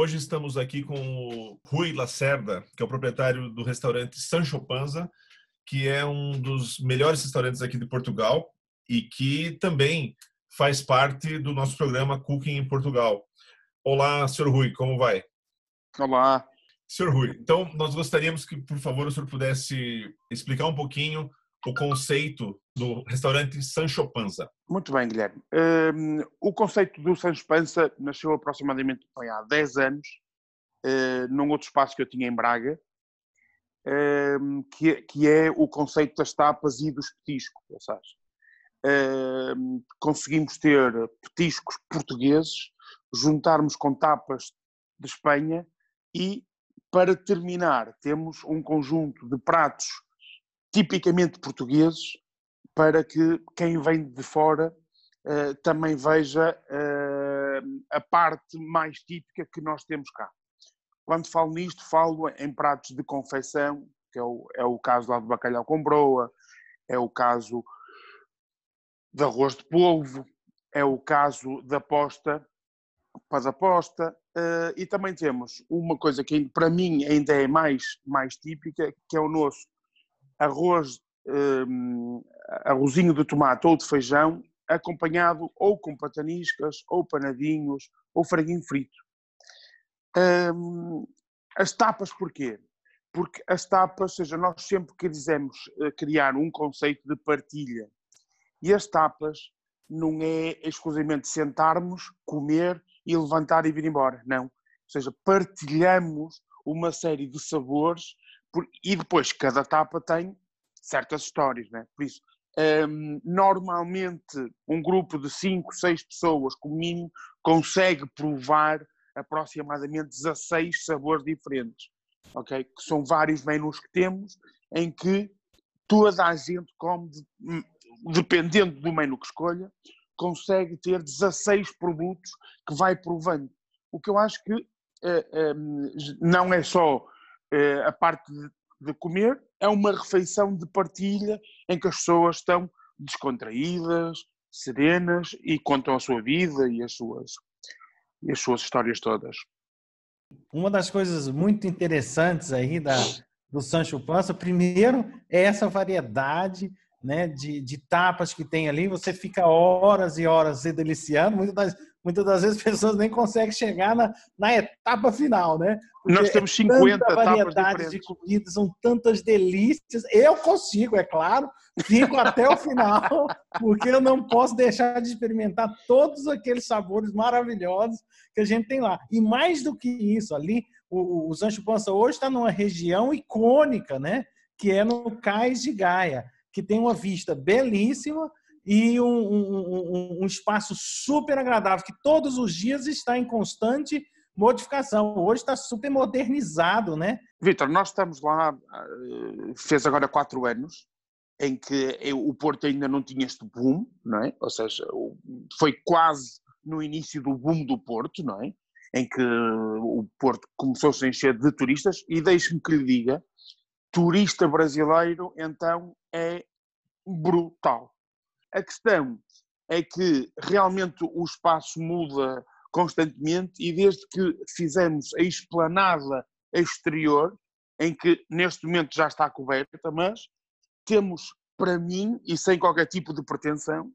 Hoje estamos aqui com o Rui Lacerda, que é o proprietário do restaurante Sancho Panza, que é um dos melhores restaurantes aqui de Portugal e que também faz parte do nosso programa Cooking em Portugal. Olá, senhor Rui, como vai? Olá. Senhor Rui, então nós gostaríamos que, por favor, o senhor pudesse explicar um pouquinho o conceito do restaurante Sancho Panza. Muito bem, Guilherme. Um, o conceito do Sancho Panza nasceu aproximadamente bem, há 10 anos, uh, num outro espaço que eu tinha em Braga, um, que, que, é o conceito das tapas e dos petiscos. Ou seja, um, conseguimos ter petiscos portugueses, juntarmos com tapas de Espanha e, para terminar, temos um conjunto de pratos tipicamente portugueses, para que quem vem de fora uh, também veja uh, a parte mais típica que nós temos cá. Quando falo nisto, falo em pratos de confecção, que é o, é o caso lá do bacalhau com broa, é o caso de arroz de polvo, é o caso da posta, paz aposta, uh, e também temos uma coisa que para mim ainda é mais, mais típica, que é o nosso arroz, um, arrozinho de tomate ou de feijão, acompanhado ou com pataniscas, ou panadinhos, ou franguinho frito. Um, as tapas porquê? Porque as tapas, seja, nós sempre quisemos eh, criar um conceito de partilha. E as tapas não é exclusivamente sentarmos, comer e levantar e vir embora. Não. Ou seja, partilhamos uma série de sabores e depois cada etapa tem certas histórias, né? Por isso, um, normalmente um grupo de 5, 6 pessoas, como mínimo, consegue provar aproximadamente 16 sabores diferentes, ok? Que são vários menus que temos, em que toda a gente come, hum, dependendo do menu que escolha, consegue ter 16 produtos que vai provando. O que eu acho que uh, um, não é só eh, a parte de comer é uma refeição de partilha em que as pessoas estão descontraídas, serenas e contam a sua vida e as suas, e as suas histórias todas. Uma das coisas muito interessantes aí da, do Sancho Panza, primeiro, é essa variedade né, de, de tapas que tem ali. Você fica horas e horas se deliciando. Muitas das, muitas das vezes as pessoas nem conseguem chegar na, na etapa final, né? Porque Nós temos 50 é variedades de comidas, são tantas delícias. Eu consigo, é claro, fico até o final, porque eu não posso deixar de experimentar todos aqueles sabores maravilhosos que a gente tem lá. E mais do que isso, ali, o, o Sancho Pança hoje está numa região icônica, né? Que é no Cais de Gaia, que tem uma vista belíssima e um, um, um, espaço super agradável, que todos os dias está em constante modificação. Hoje está super modernizado, né? Vitor, nós estamos lá, eh, fez agora quatro anos, em que o Porto ainda não tinha este boom, não é? Ou seja, foi quase no início do boom do Porto, não é? Em que o Porto começou -se a encher de turistas, e deixe-me que lhe diga, turista brasileiro, então, é brutal. A questão é que realmente o espaço muda constantemente e desde que fizemos a esplanada exterior, em que neste momento já está coberta, mas temos para mim, e sem qualquer tipo de pretensão,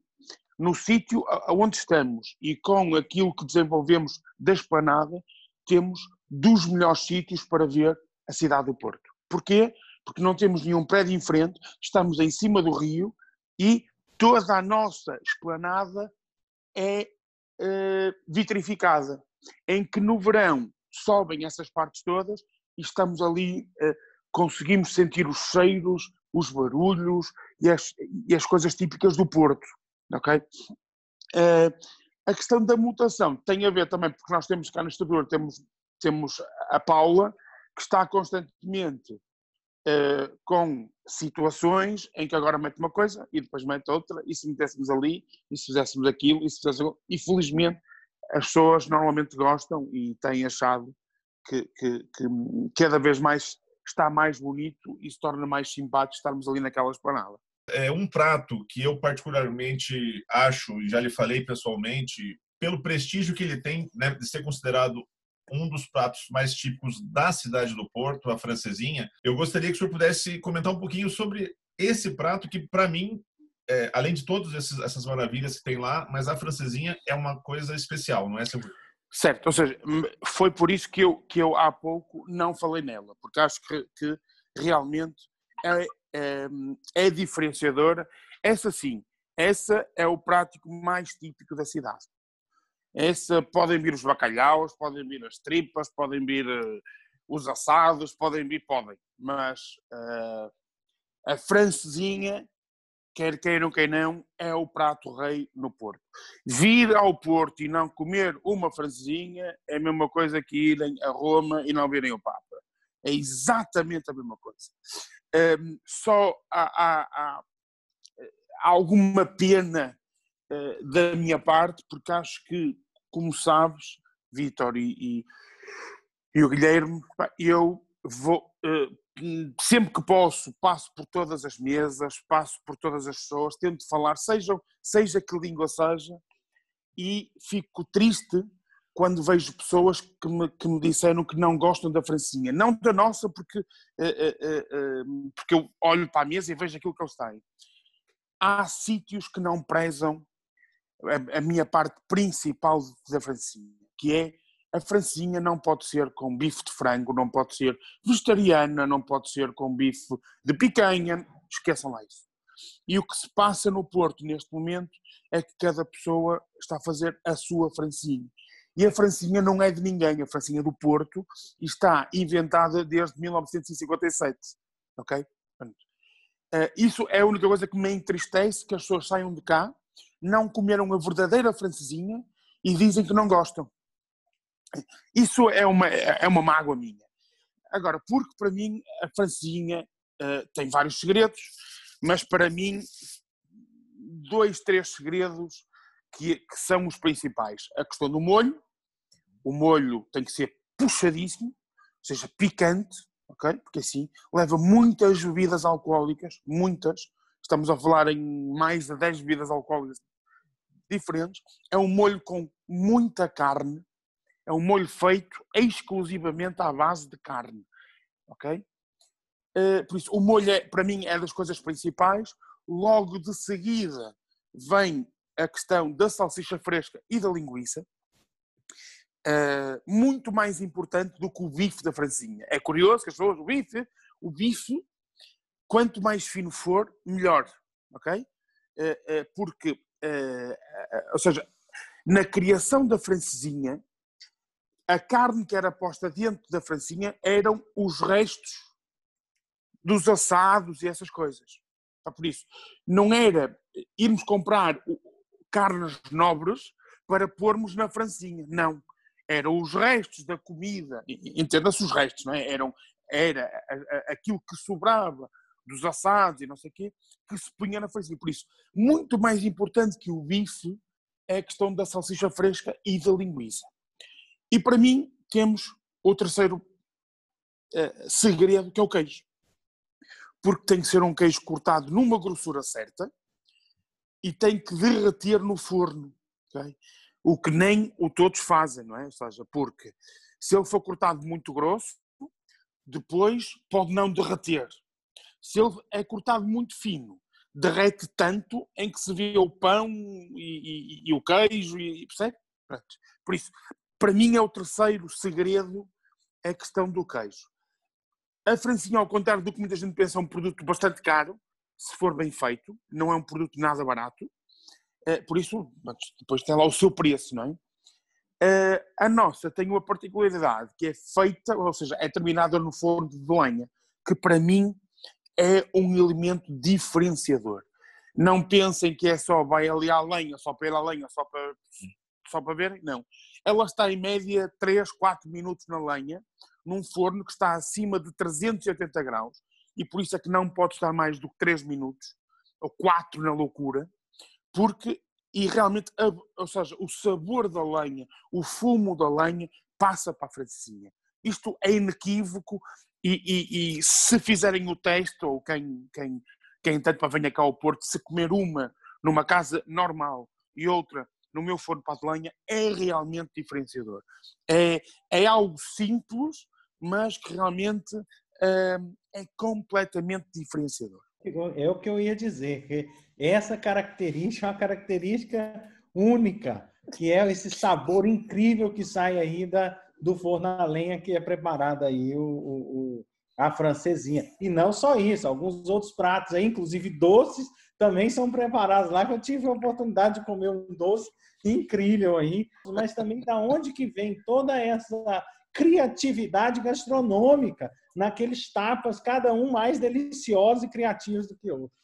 no sítio onde estamos e com aquilo que desenvolvemos da esplanada, temos dos melhores sítios para ver a cidade do Porto. Porquê? Porque não temos nenhum prédio em frente, estamos em cima do rio e toda a nossa esplanada é uh, vitrificada, em que no verão sobem essas partes todas e estamos ali, uh, conseguimos sentir os cheiros, os barulhos e as, e as coisas típicas do Porto, ok? Uh, a questão da mutação tem a ver também, porque nós temos cá no exterior, temos, temos a Paula, que está constantemente uh, com situações em que agora mete uma coisa e depois mete outra, e se metêssemos ali, e se fizéssemos aquilo, e se fizéssemos... E felizmente as pessoas normalmente gostam e têm achado que, que, que cada vez mais está mais bonito e se torna mais simpático estarmos ali naquela esplanada. É um prato que eu particularmente acho, e já lhe falei pessoalmente, pelo prestígio que ele tem né, de ser considerado um dos pratos mais típicos da cidade do Porto, a francesinha. Eu gostaria que o senhor pudesse comentar um pouquinho sobre esse prato que, para mim, é, além de todas essas maravilhas que tem lá, mas a francesinha é uma coisa especial, não é, seu Certo, ou seja, foi por isso que eu, que eu há pouco não falei nela, porque acho que, que realmente é, é, é diferenciadora. Essa sim, essa é o prático mais típico da cidade. Essa podem vir os bacalhaus, podem vir as tripas, podem vir uh, os assados, podem vir, podem, mas uh, a francesinha quer queiram, quem não, é o prato rei no Porto. Vir ao Porto e não comer uma francesinha é a mesma coisa que irem a Roma e não verem o Papa. É exatamente a mesma coisa. Um, só há, há, há, há, alguma pena da minha parte, porque acho que, como sabes, Vitor e, e, e, o Guilherme, eu vou, uh, sempre que posso, passo por todas as mesas, passo por todas as pessoas, tento falar, seja, seja que língua seja, e fico triste quando vejo pessoas que me, que me disseram que não gostam da francinha. Não da nossa, porque, uh, uh, porque eu olho para a mesa e vejo aquilo que eles têm. Há sítios que não prezam a, a minha parte principal da francinha, que é a francinha não pode ser com bife de frango, não pode ser vegetariana, não pode ser com bife de picanha, esqueçam lá isso. E o que se passa no Porto neste momento é que cada pessoa está a fazer a sua francinha. E a francinha não é de ninguém, a francinha do Porto está inventada desde 1957, ok? Eh, isso é a única coisa que me entristece, que as pessoas saiam de cá, não comeram a verdadeira francesinha e dizem que não gostam. Isso é uma, é uma mágoa minha. Agora, porque para mim a francesinha uh, tem vários segredos, mas para mim dois, três segredos que, que, são os principais. A questão do molho. O molho tem que ser puxadíssimo, ou seja, picante, ok? Porque assim leva muitas bebidas alcoólicas, muitas. Estamos a falar em mais de 10 bebidas alcoólicas diferentes. É um molho com muita carne, é um molho feito exclusivamente à base de carne, ok? Uh, por isso, o molho, é, para mim, é das coisas principais. Logo de seguida vem a questão da salsicha fresca e da linguiça. Uh, muito mais importante do que o bife da francinha. É curioso que as pessoas, o bife, o bife, quanto mais fino for, melhor, ok? Uh, porque, ou seja, na criação da francesinha, a carne que era posta dentro da francinha eram os restos dos assados e essas coisas. Está por isso, não era irmos comprar carnes nobres para pormos na francinha, não. Eram os restos da comida, entenda-se os restos, não é? Eram, era aquilo que sobrava dos assados e não sei o quê, que se punha na francinha. Por isso, muito mais importante que o bife é a questão da salsicha fresca e da linguiça. E para mim temos o terceiro uh, segredo, que é o queijo. Porque tem que ser um queijo cortado numa grossura certa e tem que derreter no forno. Okay? O que nem o todos fazem, não é? Ou seja, porque se ele for cortado muito grosso, depois pode não derreter. Se ele é cortado muito fino, derrete tanto em que se vê o pão e, e, e o queijo, e, percebe? Por isso, para mim é o terceiro segredo a questão do queijo. A francinha, ao contrário do que muita gente pensa, é um produto bastante caro, se for bem feito, não é um produto nada barato, eh, por isso depois tem lá o seu preço, não é? Eh, a nossa tem uma particularidade que é feita, ou seja, é terminada no forno de lenha, que para mim é um elemento diferenciador. Não pensem que é só vai ali à lenha, só para ir à lenha, só para, só para verem, não ela está em média 3, 4 minutos na lenha, num forno que está acima de 380 graus, e por isso é que não pode estar mais do que 3 minutos, ou 4 na loucura, porque, e realmente, ou seja, o sabor da lenha, o fumo da lenha, passa para a francesinha. Isto é inequívoco e, e, e, se fizerem o teste, ou quem, quem, quem tanto para venha cá ao Porto, se comer uma numa casa normal e outra no meu forno para de lenha, é realmente diferenciador. É, é algo simples, mas que realmente hum, é completamente diferenciador. É o que eu ia dizer, que essa característica é uma característica única, que é esse sabor incrível que sai aí da, do forno a lenha que é preparado aí o, o, a francesinha. E não só isso, alguns outros pratos aí, inclusive doces, também são preparados lá, que eu tive a oportunidade de comer um doce incrível aí, mas também da onde que vem toda essa criatividade gastronômica naqueles tapas, cada um mais deliciosos e criativos do que o outro.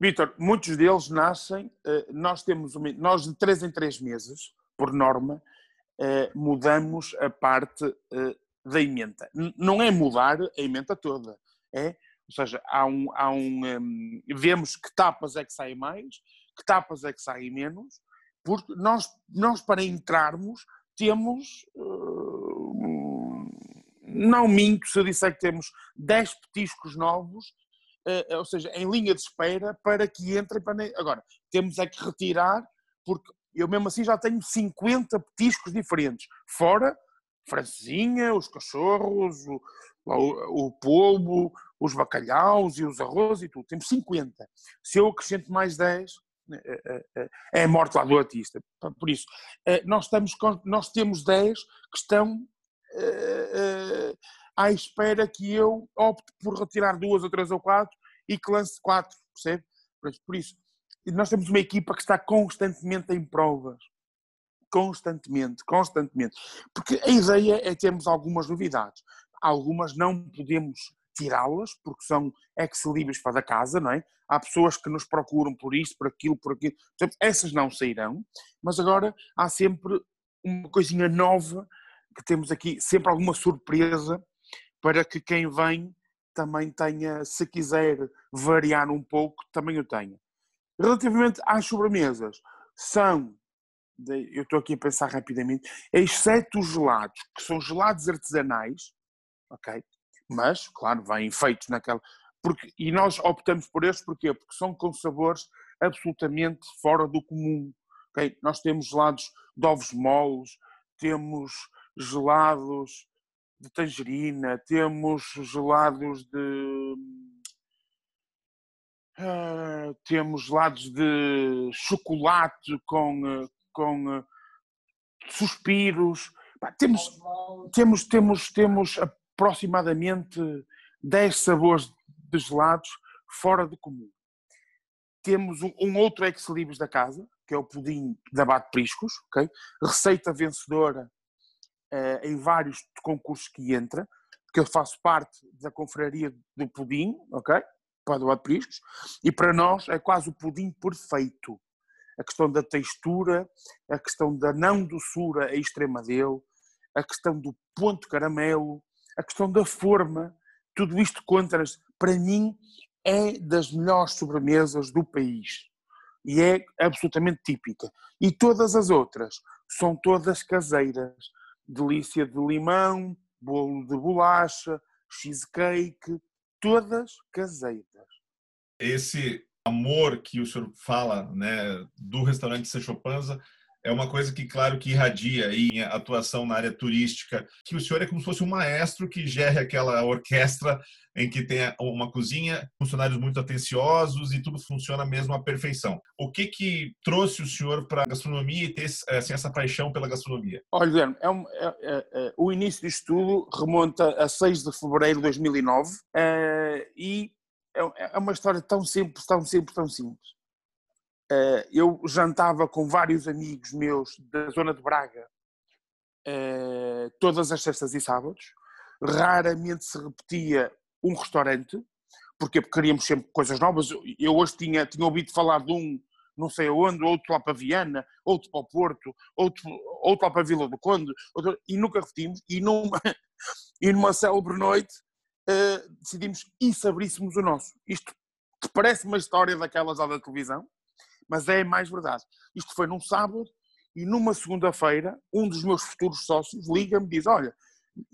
Vitor, muitos deles nascem, eh, nós temos, nós de três em três meses, por norma, eh, mudamos a parte eh, da emenda. Não é mudar a emenda toda, é, ou seja, há um, há um, um, vemos que tapas é que saem mais, que tapas é que saem menos, porque nós, nós para entrarmos temos, uh, não minto se eu disser que temos 10 petiscos novos, uh, ou seja, em linha de espera para que entrem para... Agora, temos é que retirar, porque eu mesmo assim já tenho 50 petiscos diferentes, fora francesinha, os cachorros, o, o, o polvo, os bacalhaus e os arroz e tudo. Temos 50. Se eu acrescento mais 10, é, é, é, é a morte lá do artista. Por isso, nós, estamos, nós temos 10 que estão à espera que eu opte por retirar duas ou três ou quatro e que lance quatro, percebe? Por isso, nós temos uma equipa que está constantemente em provas. Constantemente, constantemente. Porque a ideia é termos algumas novidades. Algumas não podemos tirá-las, porque são ex-libris para da casa, não é? Há pessoas que nos procuram por isto, por aquilo, por aquilo. Portanto, essas não sairão, mas agora há sempre uma coisinha nova que temos aqui, sempre alguma surpresa para que quem vem também tenha, se quiser variar um pouco, também o tenha. Relativamente às sobremesas, são, eu estou aqui a pensar rapidamente, exceto os gelados, que são gelados artesanais, ok? Mas, claro, vêm feitos naquela. Porque, e nós optamos por estes porquê? Porque são com sabores absolutamente fora do comum. Okay? Nós temos gelados de ovos moles, temos gelados de tangerina, temos gelados de Uh, temos lados de chocolate com, com uh, suspiros. temos, temos, temos, temos aproximadamente 10 sabores de gelados fora do comum. Temos um, um outro ex-libris da casa, que é o pudim da Bate Priscos, okay? receita vencedora uh, em vários concursos que entra, porque eu faço parte da confraria do pudim, ok? Para o apriscos, e para nós é quase o pudim perfeito. A questão da textura, a questão da não doçura a extrema dele, a questão do ponto caramelo, a questão da forma, tudo isto contra, para mim, é das melhores sobremesas do país. E é absolutamente típica. E todas as outras são todas caseiras. Delícia de limão, bolo de bolacha, cheesecake, todas caseiras. Esse amor que o senhor fala, né, do restaurante Sancho Panza, é uma coisa que, claro, que irradia em atuação na área turística, que o senhor é como se fosse um maestro que gere aquela orquestra em que tem uma cozinha, funcionários muito atenciosos e tudo funciona mesmo à perfeição. O que que trouxe o senhor para a gastronomia e ter assim, essa paixão pela gastronomia? Olha, Guilherme, é um, é, é, é, o início disto tudo remonta a 6 de fevereiro de 2009 eh, e é, é uma história tão simples, tão simples, tão simples. Eh, eu jantava com vários amigos meus da zona de Braga eh, todas as sextas e sábados. Raramente se repetia um restaurante, porque queríamos sempre coisas novas. Eu hoje tinha, tinha ouvido falar de um não sei aonde, outro lá para Viana, outro para o Porto, outro, outro lá para a Vila do Conde, outro, e nunca repetimos. E numa, e numa célebre noite uh, decidimos e se abríssemos o nosso. Isto parece uma história daquelas lá da televisão, mas é mais verdade. Isto foi num sábado e numa segunda-feira um dos meus futuros sócios liga-me e diz, olha,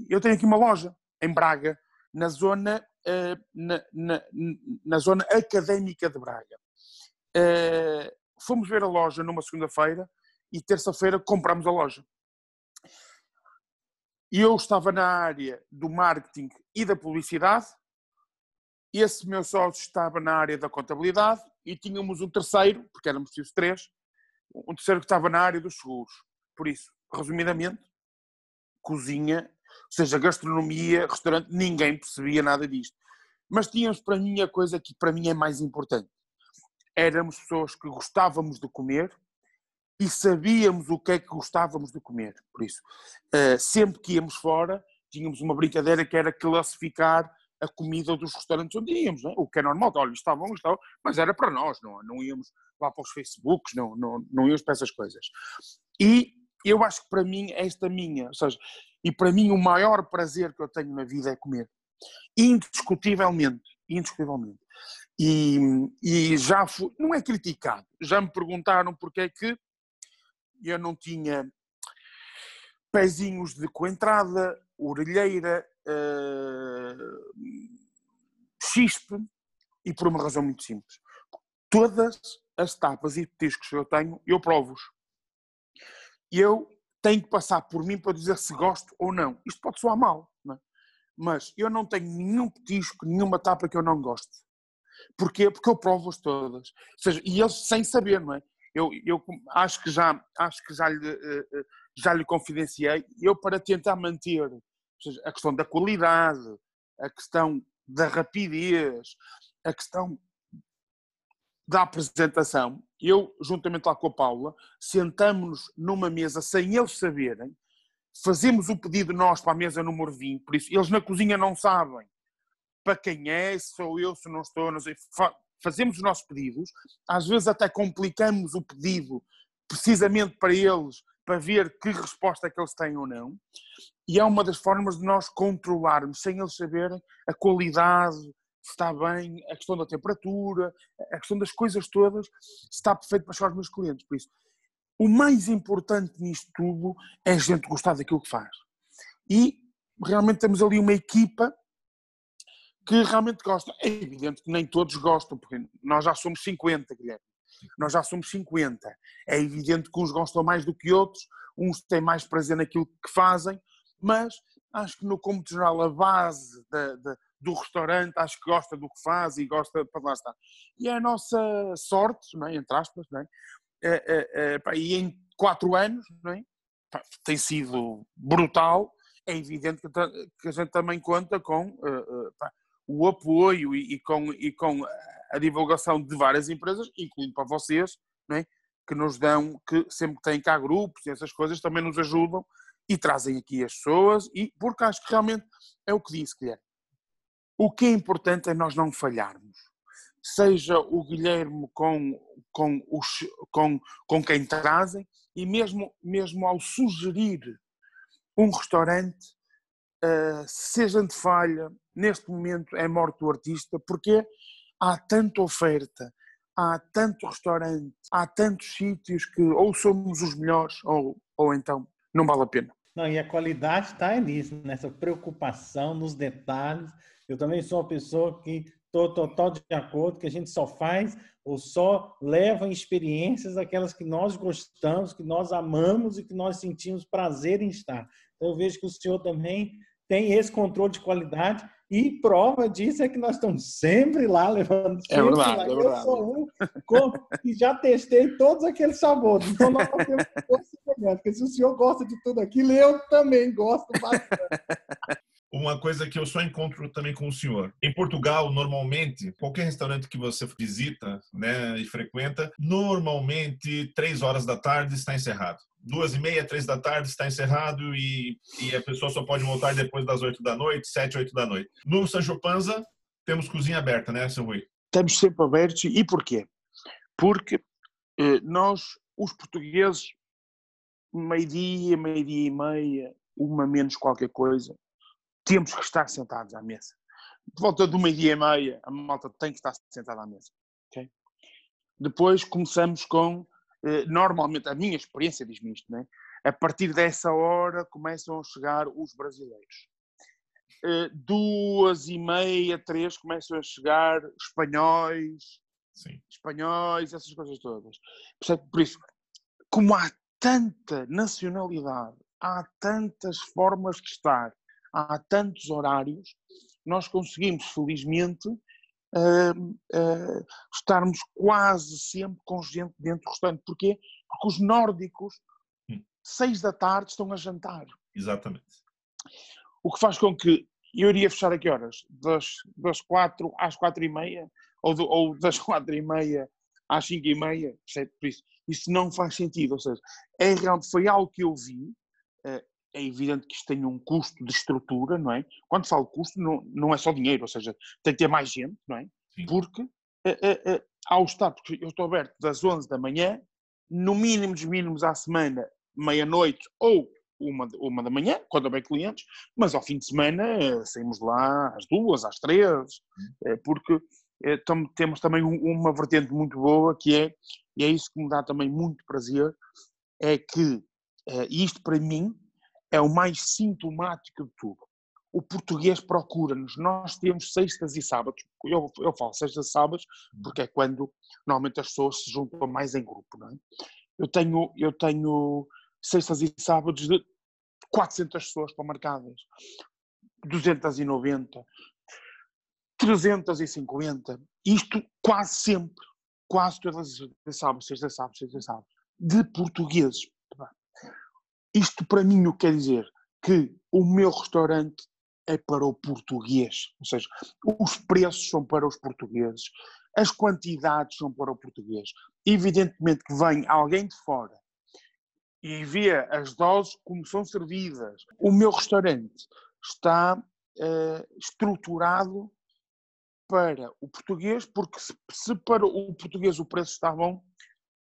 eu tenho aqui uma loja em Braga, na zona, uh, na, na, na, zona académica de Braga. Uh, fomos ver a loja numa segunda-feira e terça-feira compramos a loja. E eu estava na área do marketing e da publicidade, esse meu sócio estava na área da contabilidade e tínhamos um terceiro, porque éramos preciso três, um terceiro que estava na área dos seguros. Por isso, resumidamente, cozinha, ou seja, gastronomia, restaurante, ninguém percebia nada disto. Mas tínhamos para mim a coisa que para mim é mais importante. Éramos pessoas que gostávamos de comer e sabíamos o que é que gostávamos de comer. Por isso, uh, sempre que íamos fora, tínhamos uma brincadeira que era classificar a comida dos restaurantes onde íamos, é? o que é normal. Olha, estavam, estavam, mas era para nós, não, não íamos lá para os Facebooks, não, não, não íamos para essas coisas. E eu acho que para mim, esta minha, ou seja, e para mim o maior prazer que eu tenho na vida é comer. Indiscutivelmente, indiscutivelmente. E, e já fui, não é criticado, já me perguntaram porque é que eu não tinha pezinhos de coentrada, orelheira, uh, chispe, e por uma razão muito simples. Todas as tapas e petiscos que eu tenho, eu provo-os. Eu tenho que passar por mim para dizer se gosto ou não. Isto pode soar mal, é? mas eu não tenho nenhum petisco, nenhuma tapa que eu não goste. Porquê? Porque eu provo-as todas. Ou seja, e eles sem saber, não é? Eu, eu acho que já, acho que já lhe, eh, eh, já lhe confidenciei, eu para tentar manter seja, a questão da qualidade, a questão da rapidez, a questão da apresentação, eu, juntamente lá com a Paula, sentamos-nos numa mesa sem eles saberem, fazemos o pedido nós para a mesa número 20, por isso eles na cozinha não sabem para quem é, se sou eu, se não estou, não sei, fazemos os nossos pedidos, às vezes até complicamos o pedido precisamente para eles, para ver que resposta é que eles têm ou não, e é uma das formas de nós controlarmos, sem eles saberem, a qualidade, se está bem, a questão da temperatura, a questão das coisas todas, se está perfeito para chegar aos meus clientes. Por isso, o mais importante nisto tudo é a gente gostar daquilo que faz. E realmente temos ali uma equipa que realmente gosta. É evidente que nem todos gostam, porque nós já somos 50, Guilherme. Nós já somos 50. É evidente que uns gostam mais do que outros, uns têm mais prazer naquilo que fazem, mas acho que no cômodo geral a base da, da, do restaurante acho que gosta do que faz e gosta para lá estar. E é a nossa sorte, é? entre aspas, é? É, é, é e em quatro anos tem sido brutal, é evidente que, que a gente também conta com uh, uh, o apoio e, e, com, e com a divulgação de várias empresas, incluindo para vocês, não é? que nos dão, que sempre que têm cá grupos e essas coisas também nos ajudam e trazem aqui as pessoas, e porque acho que realmente é o que disse, Guilherme. O que é importante é nós não falharmos. Seja o Guilherme com, com, os, com, com quem trazem, e mesmo, mesmo ao sugerir um restaurante, uh, gente falha, neste momento é morte do artista, porque há tanta oferta, há tanto restaurante, há tantos sítios que ou somos os melhores ou, ou então não vale a pena. Não, e a qualidade está nisso, nessa preocupação nos detalhes. Eu também sou uma pessoa que estou total de acordo que a gente só faz ou só leva experiências aquelas que nós gostamos, que nós amamos e que nós sentimos prazer em estar. Então, eu vejo que o senhor também tem esse controle de qualidade e prova disso é que nós estamos sempre lá levando. É sempre é verdade, lá. é verdade. Eu sou um com, e já testei todos aqueles sabores. Então nós temos porque se o senhor gosta de tudo aquilo, eu também gosto bastante. Uma coisa que eu só encontro também com o senhor. Em Portugal, normalmente, qualquer restaurante que você visita né, e frequenta, normalmente, três horas da tarde está encerrado duas e meia, três da tarde está encerrado e, e a pessoa só pode voltar depois das oito da noite, sete, oito da noite. No Sancho Panza, temos cozinha aberta, né, seu Rui? Estamos sempre abertos. E porquê? Porque eh, nós, os portugueses, meio-dia, meio-dia e meia, uma menos qualquer coisa, temos que estar sentados à mesa. de volta de uma dia e meia, a malta tem que estar sentada à mesa. Okay? Depois começamos com, eh, normalmente, a minha experiência diz-me isto, né? a partir dessa hora começam a chegar os brasileiros. Eh, duas e meia, três, começam a chegar espanhóis, Sim. espanhóis, essas coisas todas. Por isso, como há tanta nacionalidade, há tantas formas de estar, há tantos horários, nós conseguimos, felizmente, uh, uh, estarmos quase sempre com gente dentro do restaurante. Porquê? Porque os nórdicos, hum. seis da tarde, estão a jantar. Exatamente. O que faz com que eu iria fechar a que horas? Das, das quatro às quatro e meia? Ou, do, ou das quatro e meia às cinco e meia? Por isso, isso não faz sentido. Ou seja, é, foi algo que eu vi, uh, é evidente que isto tem um custo de estrutura, não é? Quando falo custo, não, não é só dinheiro, ou seja, tem que ter mais gente, não é? Sim. Porque é, é, é, ao estar, porque eu estou aberto das 11 da manhã, no mínimo dos mínimos à semana, meia-noite ou uma, uma da manhã, quando houver clientes, mas ao fim de semana eh, saímos lá às duas, às três, eh, porque eh, temos também uma vertente muito boa que é, e é isso que me dá também muito prazer, é que isto para mim é o mais sintomático de tudo. O português procura-nos. Nós temos sextas e sábados. Eu, eu falo sextas e sábados porque é quando normalmente as pessoas se juntam mais em grupo. Não é? eu, tenho, eu tenho sextas e sábados de 400 pessoas para marcadas, 290, 350. Isto quase sempre, quase todas as sábados, sexta, sábado, sexta, sábado, de portugueses. Isto para mim o que quer dizer que o meu restaurante é para o português, ou seja, os preços são para os portugueses, as quantidades são para o português. Evidentemente que vem alguém de fora e vê as doses como são servidas. O meu restaurante está uh, estruturado para o português, porque se, se, para o português o preço está bom,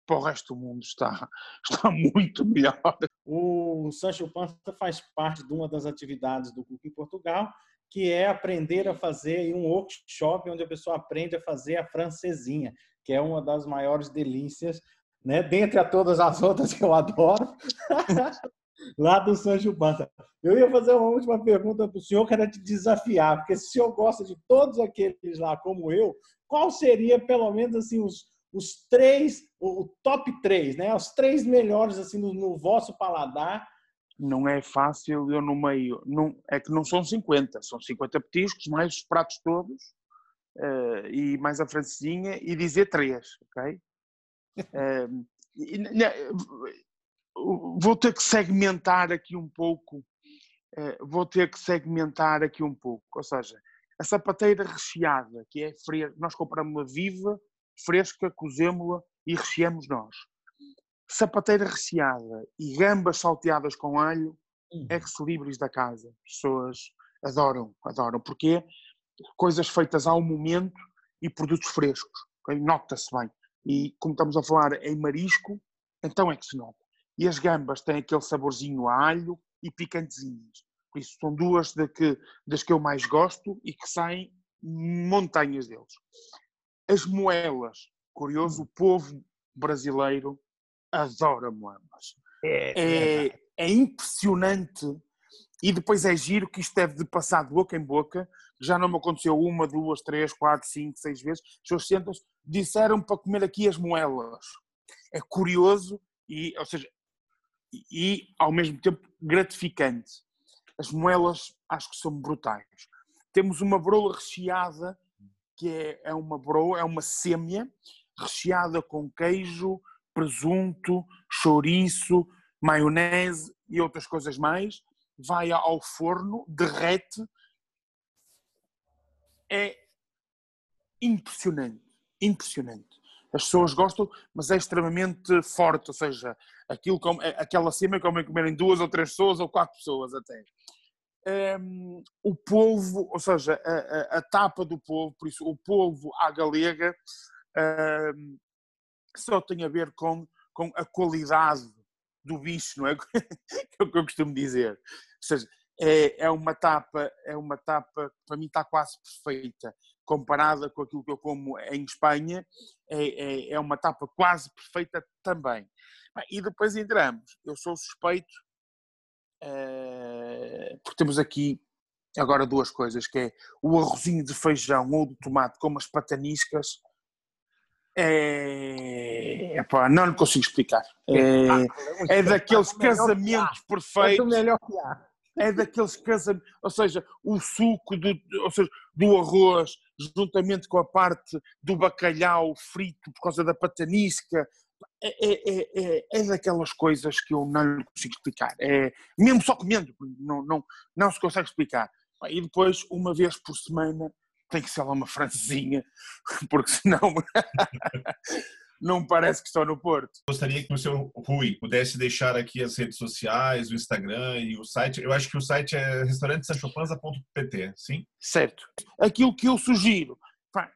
para o resto do mundo está, está muito melhor. O Sancho Panza faz parte de uma das atividades do Cook em Portugal, que é aprender a fazer um workshop onde a pessoa aprende a fazer a francesinha, que é uma das maiores delícias, né? dentre a todas as outras que eu adoro, lá do Sancho Panza. Eu ia fazer uma última pergunta para o senhor, que era te desafiar, porque se o senhor gosta de todos aqueles lá como eu, qual seria, pelo menos, assim, os, os três, o top três, né? Os três melhores assim no, no vosso paladar. Não é fácil, eu no meio, não, é que não são 50, são 50 petiscos, mais os pratos todos, uh, e mais a francesinha, e dizer três, ok? uh, e, vou ter que segmentar aqui um pouco, uh, vou ter que segmentar aqui um pouco, ou seja, a sapateira recheada, que é fria, nós compramos uma viva, fresca, cozemos-la e recheamos nós. Sapateira recheada e gambas salteadas com alho, uhum. ex-libris da casa. As pessoas adoram, adoram. Porque coisas feitas ao momento e produtos frescos. Nota-se bem. E como estamos a falar em marisco, então é que se nota. E as gambas têm aquele saborzinho a alho e picantezinhas. Por isso são duas de que, das que eu mais gosto e que saem montanhas deles. As moelas, curioso, o povo brasileiro adora moelas. É, é, é, é impressionante e depois é giro que isto deve de passar de boca em boca. Já não me aconteceu uma, duas, três, quatro, cinco, seis vezes. As pessoas sentam disseram para comer aqui as moelas. É curioso e, ou seja, e, e ao mesmo tempo gratificante. As moelas acho que são brutais. Temos uma brola recheada que é, é uma broa, é uma sêmia recheada com queijo, presunto, chouriço, maionese e outras coisas mais. Vai ao forno, derrete. É impressionante, impressionante. As pessoas gostam, mas é extremamente forte, ou seja, aquilo como, aquela cima como é comerem duas ou três pessoas ou quatro pessoas até um, o polvo, ou seja, a, a, a, tapa do polvo, por isso o polvo à galega, um, só tem a ver com, com a qualidade do bicho, não é? é o que eu costumo dizer. Ou seja, é, é uma tapa, é uma tapa, para mim está quase perfeita, comparada com aquilo que eu como em Espanha, é, é, é uma tapa quase perfeita também. E depois entramos, eu sou suspeito, porque temos aqui agora duas coisas, que é o arrozinho de feijão ou de tomate com umas pataniscas, é, epá, não lhe consigo explicar. É, é daqueles casamentos perfeitos. É o melhor que há é daqueles casamentos, ou seja, o suco do, ou seja, do arroz, juntamente com a parte do bacalhau frito por causa da patanisca, é, é, é, é, daquelas coisas que eu não consigo explicar. É, mesmo só comendo, não, não, não se consegue explicar. E depois, uma vez por semana, tem que ser lá uma francesinha, porque senão não parece que estou no Porto. Gostaria que o seu Rui pudesse deixar aqui as redes sociais, o Instagram e o site. Eu acho que o site é restaurantesanchopanza.pt, sim? Certo. Aquilo que eu sugiro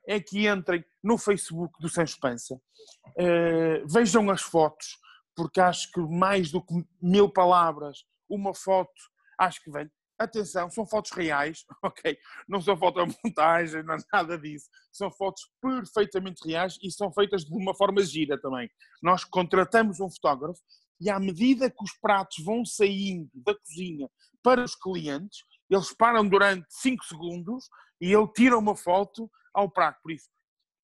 é que entrem no Facebook do Sancho Pança, uh, vejam as fotos, porque acho que mais do que mil palavras, uma foto, acho que vem atenção, são fotos reais, ok? Não são fotomontagem, não é nada disso. São fotos perfeitamente reais e são feitas de uma forma gira também. Nós contratamos um fotógrafo e à medida que os pratos vão saindo da cozinha para os clientes, eles param durante 5 segundos e ele tira uma foto ao prato. Por isso,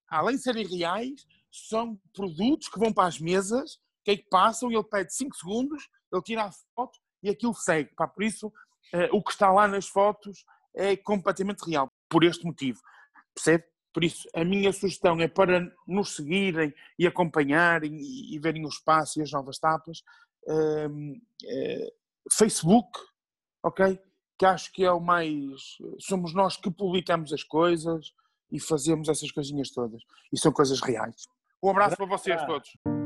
além de serem reais, são produtos que vão para as mesas, que é que passam ele pede 5 segundos, ele tira a foto e aquilo segue. Pá, por isso, eh, o que está lá nas fotos é completamente real, por este motivo. Percebe? Por isso, a minha sugestão é para nos seguirem e acompanharem e, e verem o espaço e as novas tapas. Uh, uh, Facebook, ok? Que acho que é o mais. Somos nós que publicamos as coisas e fazemos essas coisinhas todas. E são coisas reais. Um abraço para vocês todos.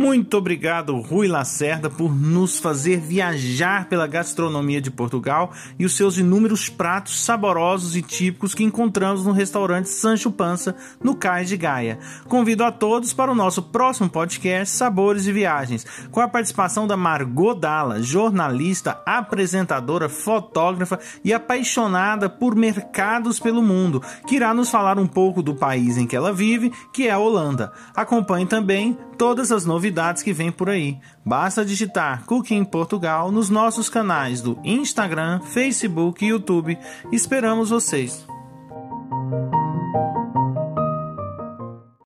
Muito obrigado, Rui Lacerda, por nos fazer viajar pela gastronomia de Portugal e os seus inúmeros pratos saborosos e típicos que encontramos no restaurante Sancho Pança, no Cais de Gaia. Convido a todos para o nosso próximo podcast Sabores e Viagens, com a participação da Margot Dalla, jornalista, apresentadora, fotógrafa e apaixonada por mercados pelo mundo, que irá nos falar um pouco do país em que ela vive, que é a Holanda. Acompanhe também todas as novidades que vem por aí. Basta digitar Cooking Portugal nos nossos canais do Instagram, Facebook e YouTube. Esperamos vocês!